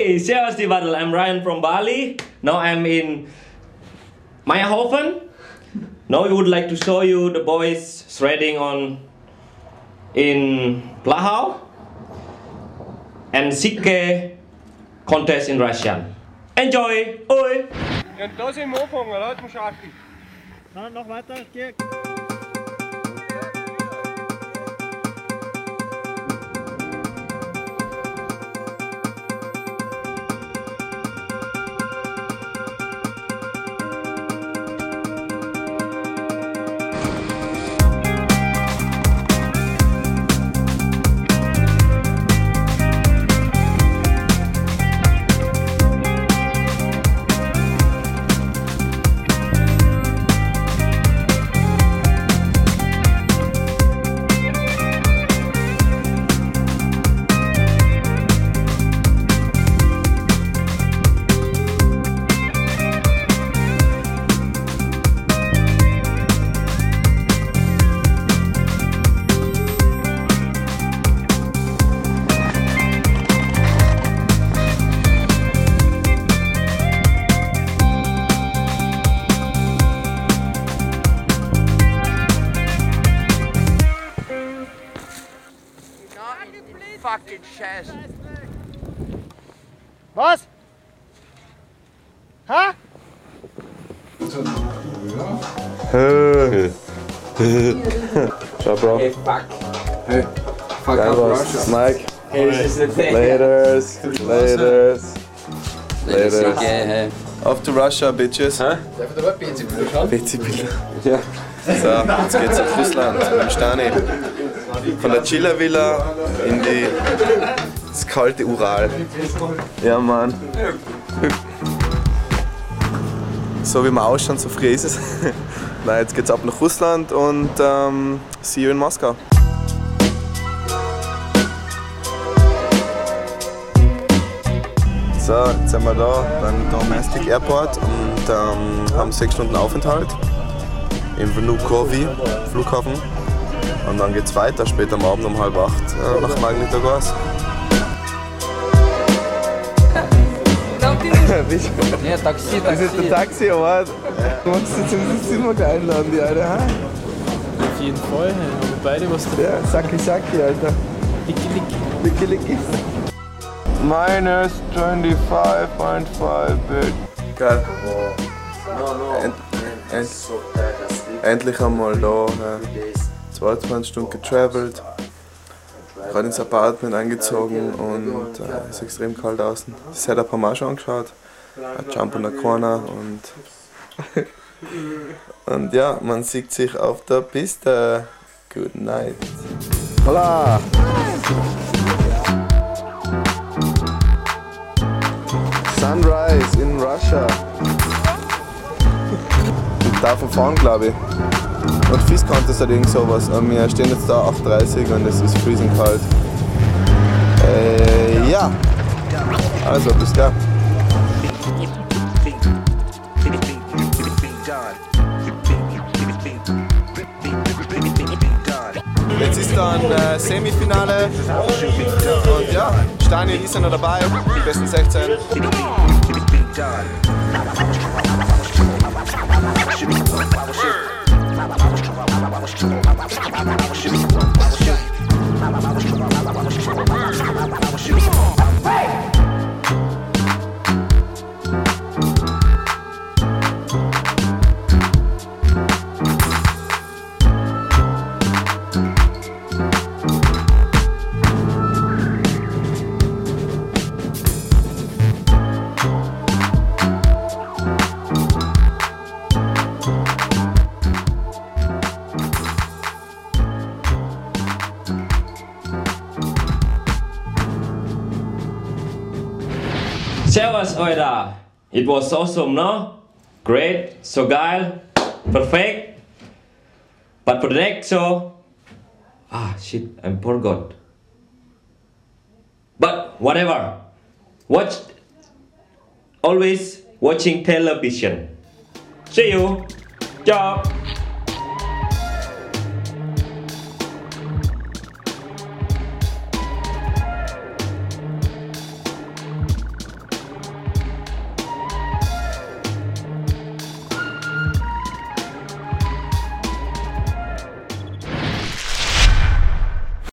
Hey, servus die Waddle. I'm Ryan from Bali. Now I'm in Meyerhofen. Now we would like to show you the boys threading on in Plahau and Sikke contest in Russian. Enjoy! Oi! Und da sind wir angefangen, Leute, Schaffi. Na, noch weiter, geh. Fucking Scheiße. Was? Ha? Ciao, Bro. Hey, fuck. Hey, fuck Geil up was. Russia. Mike. Hey, das ist nicht Laters. Laters. Laters. Laters. Off to Russia, Bitches. Darf ich da mal ein bisschen schauen? PC-Bilder. Ja. So, jetzt geht's auf Russland mit dem Stani. Von der Chiller Villa in die das kalte Ural. Ja, Mann. So wie wir ausschauen, so früh ist es. Nein, jetzt geht's ab nach Russland und ähm, see you in Moskau. So, jetzt sind wir da beim Domestic Airport und ähm, haben sechs Stunden Aufenthalt im Vnukovo Flughafen. Und dann geht's weiter, später am Abend um halb acht äh, nach Magnitogorsk. Ja, Taxi, Das ist der Taxi. Taxi Award. Du musst jetzt ins Zimmer einladen, die Alter. ha? Auf jeden Fall, hey. aber beide was da. Ja, Saki Saki, Alter. Licki, licki. Minus 25.5 Bit. Geil. End, end, endlich einmal da. Ja. 22 Stunden getravelt. Gerade ins Apartment eingezogen und äh, es ist extrem kalt außen. Das Setup haben wir auch schon angeschaut. Ein Jump in der Corner und. und ja, man sieht sich auf der Piste. Good night. Hola! Darf fahren, glaube ich. Und Fies Contest oder irgend sowas. Und wir stehen jetzt da 8.30 und es ist freezing kalt. Äh, ja. Also, bis gleich. Jetzt ist dann äh, Semifinale und ja, Stani ist ja noch dabei, die besten 16. Word. Servus, Euda! It was awesome, no? Great, so geil, perfect. But for the next show, ah shit, I'm forgot. But whatever, watch. Always watching television. See you. Ciao.